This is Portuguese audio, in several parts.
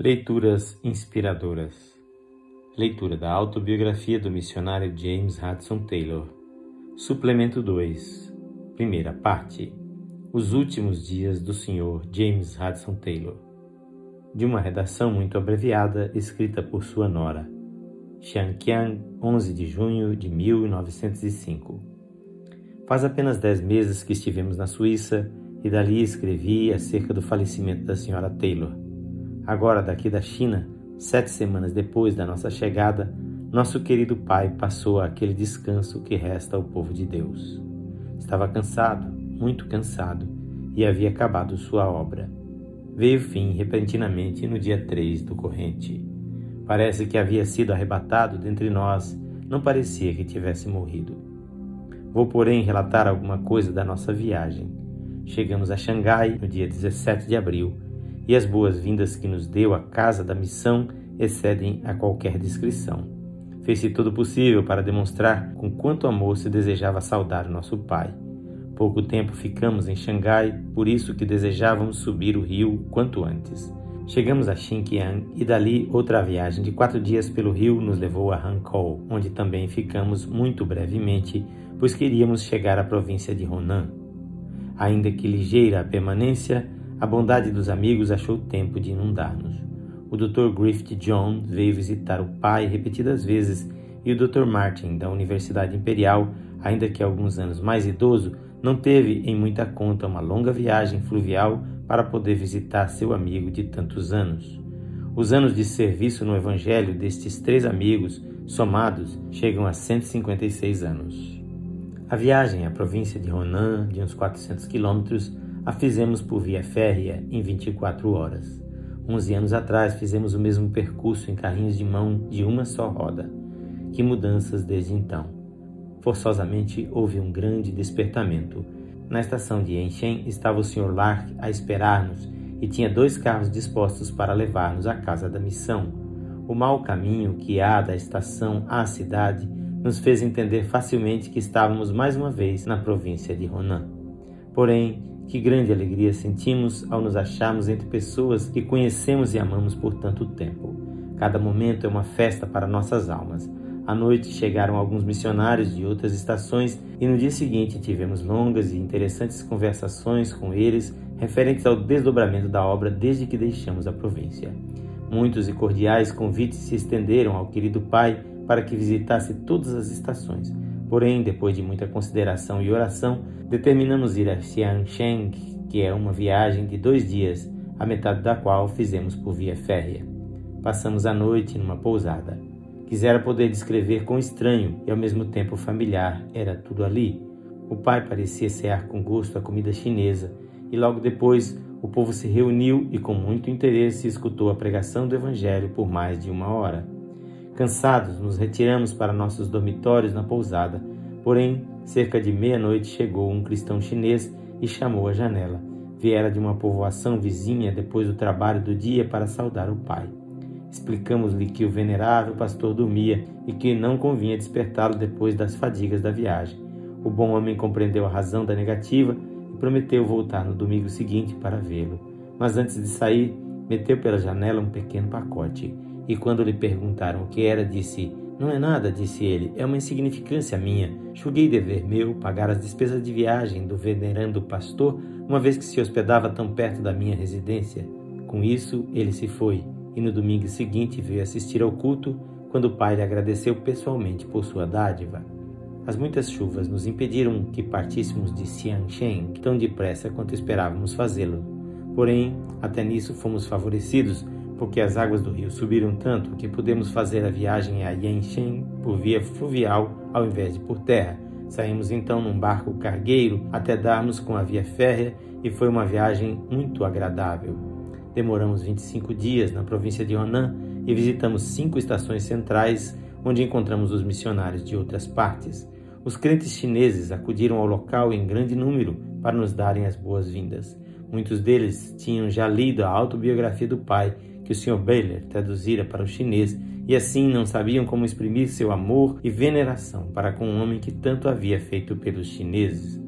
Leituras inspiradoras. Leitura da autobiografia do missionário James Hudson Taylor. Suplemento 2. Primeira parte. Os últimos dias do Sr. James Hudson Taylor. De uma redação muito abreviada escrita por sua nora. Xianqiang, 11 de junho de 1905. Faz apenas dez meses que estivemos na Suíça e dali escrevi acerca do falecimento da Sra. Taylor Agora, daqui da China, sete semanas depois da nossa chegada, nosso querido pai passou aquele descanso que resta ao povo de Deus. Estava cansado, muito cansado, e havia acabado sua obra. Veio fim repentinamente no dia 3 do corrente. Parece que havia sido arrebatado dentre nós, não parecia que tivesse morrido. Vou, porém, relatar alguma coisa da nossa viagem. Chegamos a Xangai no dia 17 de abril e as boas-vindas que nos deu a casa da missão excedem a qualquer descrição. Fez-se todo possível para demonstrar com quanto amor se desejava saudar nosso pai. Pouco tempo ficamos em Xangai, por isso que desejávamos subir o rio quanto antes. Chegamos a Xinjiang e dali outra viagem de quatro dias pelo rio nos levou a Hankou, onde também ficamos muito brevemente, pois queríamos chegar à província de Honan. Ainda que ligeira a permanência, a bondade dos amigos achou tempo de inundar-nos. O Dr. Griffith John veio visitar o pai repetidas vezes e o Dr. Martin, da Universidade Imperial, ainda que alguns anos mais idoso, não teve em muita conta uma longa viagem fluvial para poder visitar seu amigo de tantos anos. Os anos de serviço no Evangelho destes três amigos, somados, chegam a 156 anos. A viagem à província de Ronan, de uns 400 quilômetros, a fizemos por via férrea em 24 horas. Onze anos atrás fizemos o mesmo percurso em carrinhos de mão de uma só roda. Que mudanças desde então! Forçosamente houve um grande despertamento. Na estação de Enchen estava o Sr. Lark a esperar-nos e tinha dois carros dispostos para levar-nos à casa da missão. O mau caminho que há da estação à cidade nos fez entender facilmente que estávamos mais uma vez na província de Ronan. Porém, que grande alegria sentimos ao nos acharmos entre pessoas que conhecemos e amamos por tanto tempo. Cada momento é uma festa para nossas almas. À noite chegaram alguns missionários de outras estações e no dia seguinte tivemos longas e interessantes conversações com eles referentes ao desdobramento da obra desde que deixamos a província. Muitos e cordiais convites se estenderam ao querido pai para que visitasse todas as estações Porém, depois de muita consideração e oração, determinamos ir a Xiansheng, que é uma viagem de dois dias, a metade da qual fizemos por via férrea. Passamos a noite numa pousada. Quisera poder descrever quão estranho e ao mesmo tempo familiar era tudo ali. O pai parecia cear com gosto a comida chinesa e logo depois o povo se reuniu e com muito interesse escutou a pregação do Evangelho por mais de uma hora. Cansados, nos retiramos para nossos dormitórios na pousada. Porém, cerca de meia-noite chegou um cristão chinês e chamou à janela. Viera de uma povoação vizinha depois do trabalho do dia para saudar o pai. Explicamos-lhe que o venerável pastor dormia e que não convinha despertá-lo depois das fadigas da viagem. O bom homem compreendeu a razão da negativa e prometeu voltar no domingo seguinte para vê-lo. Mas antes de sair, meteu pela janela um pequeno pacote e quando lhe perguntaram o que era, disse: Não é nada, disse ele, é uma insignificância minha. Julguei dever meu pagar as despesas de viagem do venerando pastor, uma vez que se hospedava tão perto da minha residência. Com isso, ele se foi, e no domingo seguinte veio assistir ao culto, quando o pai lhe agradeceu pessoalmente por sua dádiva. As muitas chuvas nos impediram que partíssemos de Xiansheng tão depressa quanto esperávamos fazê-lo. Porém, até nisso fomos favorecidos, porque as águas do rio subiram tanto que pudemos fazer a viagem a Yanshen por via fluvial ao invés de por terra. Saímos então num barco cargueiro até darmos com a via férrea e foi uma viagem muito agradável. Demoramos 25 dias na província de Honan e visitamos cinco estações centrais onde encontramos os missionários de outras partes. Os crentes chineses acudiram ao local em grande número para nos darem as boas-vindas. Muitos deles tinham já lido a autobiografia do pai que o Sr. Baylor traduzira para o chinês e assim não sabiam como exprimir seu amor e veneração para com um homem que tanto havia feito pelos chineses.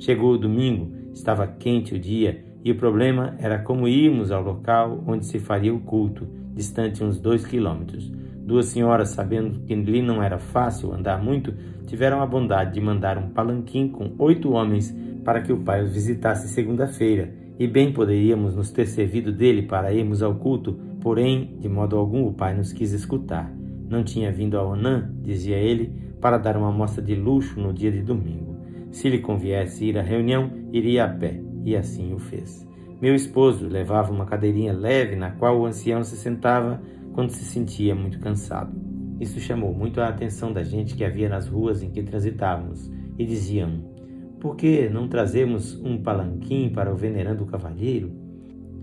Chegou o domingo, estava quente o dia e o problema era como irmos ao local onde se faria o culto, distante uns dois quilômetros. Duas senhoras, sabendo que lhe não era fácil andar muito, tiveram a bondade de mandar um palanquim com oito homens para que o pai os visitasse segunda-feira, e bem poderíamos nos ter servido dele para irmos ao culto, porém, de modo algum, o pai nos quis escutar. Não tinha vindo a Onan, dizia ele, para dar uma amostra de luxo no dia de domingo. Se lhe conviesse ir à reunião, iria a pé, e assim o fez. Meu esposo levava uma cadeirinha leve na qual o ancião se sentava quando se sentia muito cansado. Isso chamou muito a atenção da gente que havia nas ruas em que transitávamos e diziam: Por que não trazemos um palanquim para o venerando cavalheiro?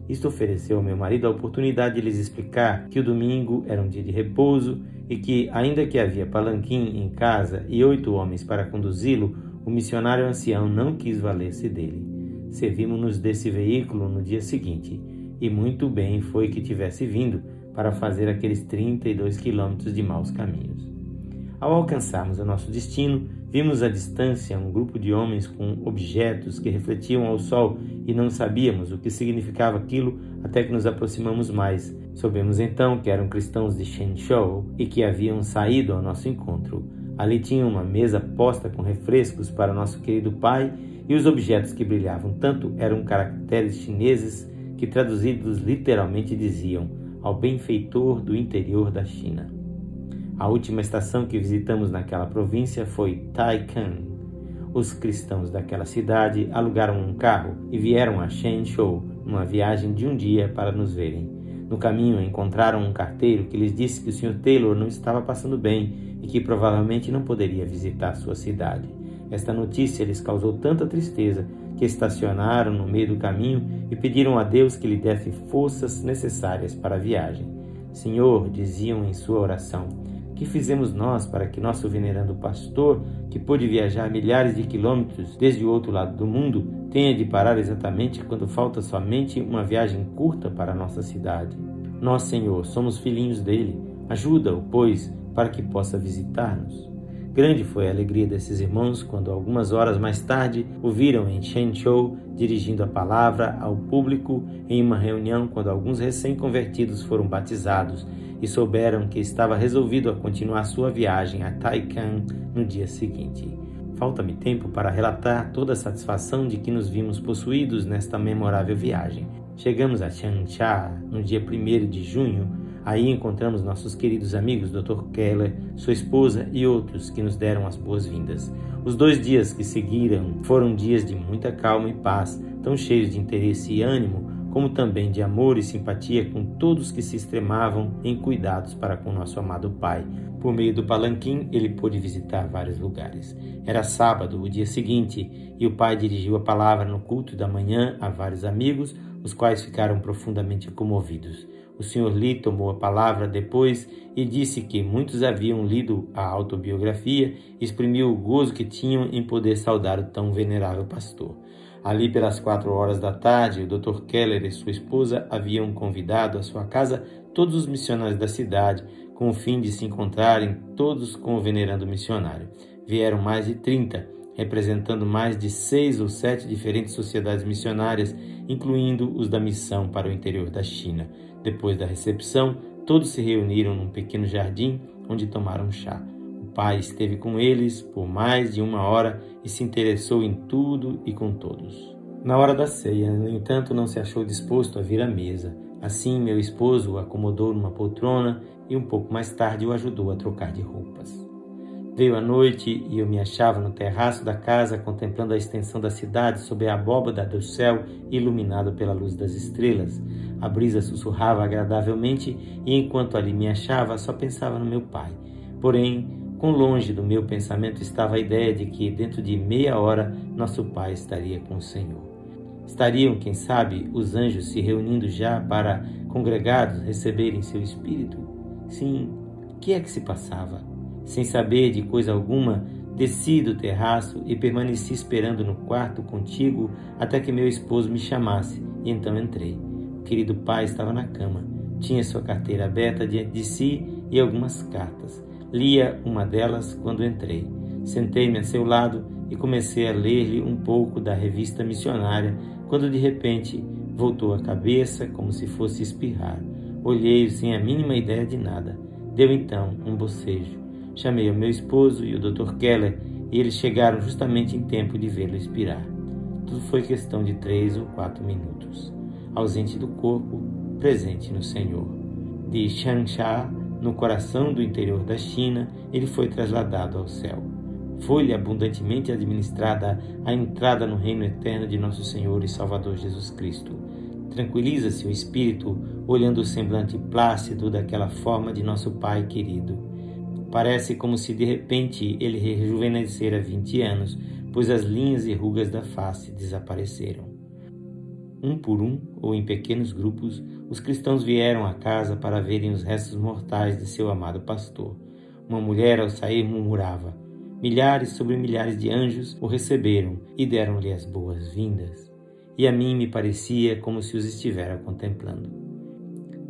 Isto ofereceu ao meu marido a oportunidade de lhes explicar que o domingo era um dia de repouso e que, ainda que havia palanquim em casa e oito homens para conduzi-lo, o missionário ancião não quis valer-se dele. Servimos-nos desse veículo no dia seguinte, e muito bem foi que tivesse vindo para fazer aqueles 32 quilômetros de maus caminhos. Ao alcançarmos o nosso destino, vimos à distância um grupo de homens com objetos que refletiam ao sol e não sabíamos o que significava aquilo até que nos aproximamos mais. Soubemos então que eram cristãos de Shenzhou e que haviam saído ao nosso encontro. Ali tinha uma mesa posta com refrescos para nosso querido pai e os objetos que brilhavam tanto eram caracteres chineses que traduzidos literalmente diziam ao benfeitor do interior da China. A última estação que visitamos naquela província foi Taikan. Os cristãos daquela cidade alugaram um carro e vieram a Shenzhou numa viagem de um dia para nos verem. No caminho encontraram um carteiro que lhes disse que o Sr. Taylor não estava passando bem e que provavelmente não poderia visitar sua cidade. Esta notícia lhes causou tanta tristeza que estacionaram no meio do caminho e pediram a Deus que lhe desse forças necessárias para a viagem. Senhor, diziam em sua oração, que fizemos nós para que nosso venerando pastor, que pôde viajar milhares de quilômetros desde o outro lado do mundo, tenha de parar exatamente quando falta somente uma viagem curta para nossa cidade? Nós, Senhor, somos filhinhos dele. Ajuda-o, pois, para que possa visitar-nos. Grande foi a alegria desses irmãos quando, algumas horas mais tarde, o viram em Shenzhou dirigindo a palavra ao público em uma reunião quando alguns recém-convertidos foram batizados e souberam que estava resolvido a continuar sua viagem a Taikan no dia seguinte. Falta-me tempo para relatar toda a satisfação de que nos vimos possuídos nesta memorável viagem. Chegamos a Changsha no dia 1 de junho. Aí encontramos nossos queridos amigos Dr. Keller, sua esposa e outros que nos deram as boas-vindas. Os dois dias que seguiram foram dias de muita calma e paz, tão cheios de interesse e ânimo como também de amor e simpatia com todos que se extremavam em cuidados para com nosso amado Pai. Por meio do palanquim, ele pôde visitar vários lugares. Era sábado, o dia seguinte, e o pai dirigiu a palavra no culto da manhã a vários amigos, os quais ficaram profundamente comovidos. O Sr. Lee tomou a palavra depois e disse que muitos haviam lido a autobiografia e exprimiu o gozo que tinham em poder saudar o tão venerável pastor. Ali pelas quatro horas da tarde, o Dr. Keller e sua esposa haviam convidado à sua casa todos os missionários da cidade, com o fim de se encontrarem todos com o venerando missionário. Vieram mais de trinta, representando mais de seis ou sete diferentes sociedades missionárias, incluindo os da missão para o interior da China. Depois da recepção, todos se reuniram num pequeno jardim onde tomaram chá pai esteve com eles por mais de uma hora e se interessou em tudo e com todos. Na hora da ceia, no entanto, não se achou disposto a vir à mesa. Assim, meu esposo o acomodou numa poltrona e um pouco mais tarde o ajudou a trocar de roupas. Veio a noite e eu me achava no terraço da casa contemplando a extensão da cidade sob a abóbada do céu iluminado pela luz das estrelas. A brisa sussurrava agradavelmente e enquanto ali me achava só pensava no meu pai. Porém, Quão longe do meu pensamento estava a ideia de que, dentro de meia hora, nosso Pai estaria com o Senhor. Estariam, quem sabe, os anjos se reunindo já para, congregados, receberem seu Espírito? Sim, o que é que se passava? Sem saber de coisa alguma, desci do terraço e permaneci esperando no quarto contigo até que meu esposo me chamasse, e então entrei. O querido pai estava na cama. Tinha sua carteira aberta diante de si e algumas cartas. Lia uma delas quando entrei. Sentei-me a seu lado e comecei a ler-lhe um pouco da revista missionária quando de repente voltou a cabeça como se fosse espirrar. Olhei-o sem a mínima ideia de nada. Deu então um bocejo. Chamei o meu esposo e o Dr. Keller e eles chegaram justamente em tempo de vê-lo expirar. Tudo foi questão de três ou quatro minutos. Ausente do corpo, presente no Senhor. De Changsha, no coração do interior da China, ele foi trasladado ao céu. Foi-lhe abundantemente administrada a entrada no reino eterno de nosso Senhor e Salvador Jesus Cristo. Tranquiliza-se o espírito olhando o semblante plácido daquela forma de nosso Pai querido. Parece como se de repente ele rejuvenescera vinte anos, pois as linhas e rugas da face desapareceram. Um por um, ou em pequenos grupos, os cristãos vieram à casa para verem os restos mortais de seu amado pastor. Uma mulher, ao sair, murmurava: Milhares sobre milhares de anjos o receberam e deram-lhe as boas-vindas. E a mim me parecia como se os estivera contemplando.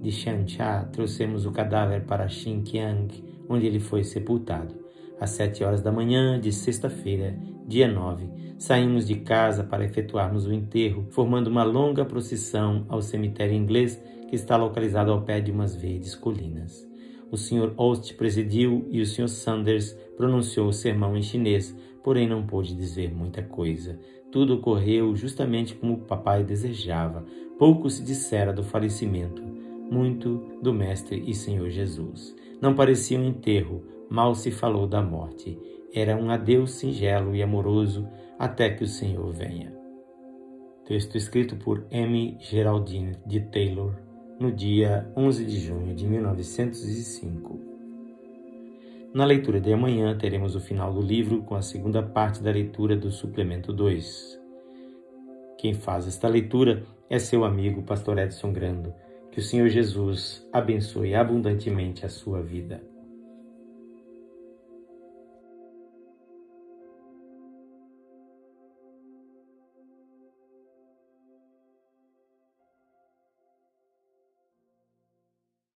De Xiancha trouxemos o cadáver para Xinjiang, onde ele foi sepultado. Às sete horas da manhã de sexta-feira, dia 9, saímos de casa para efetuarmos o enterro, formando uma longa procissão ao cemitério inglês que está localizado ao pé de umas verdes colinas. O Sr. Ost presidiu e o Sr. Sanders pronunciou o sermão em chinês, porém não pôde dizer muita coisa. Tudo ocorreu justamente como o papai desejava. Pouco se dissera do falecimento, muito do Mestre e Senhor Jesus. Não parecia um enterro, mal se falou da morte. Era um adeus singelo e amoroso até que o Senhor venha. Texto escrito por M. Geraldine de Taylor, no dia 11 de junho de 1905. Na leitura de amanhã, teremos o final do livro com a segunda parte da leitura do suplemento 2. Quem faz esta leitura é seu amigo, Pastor Edson Grando. Que o Senhor Jesus abençoe abundantemente a sua vida.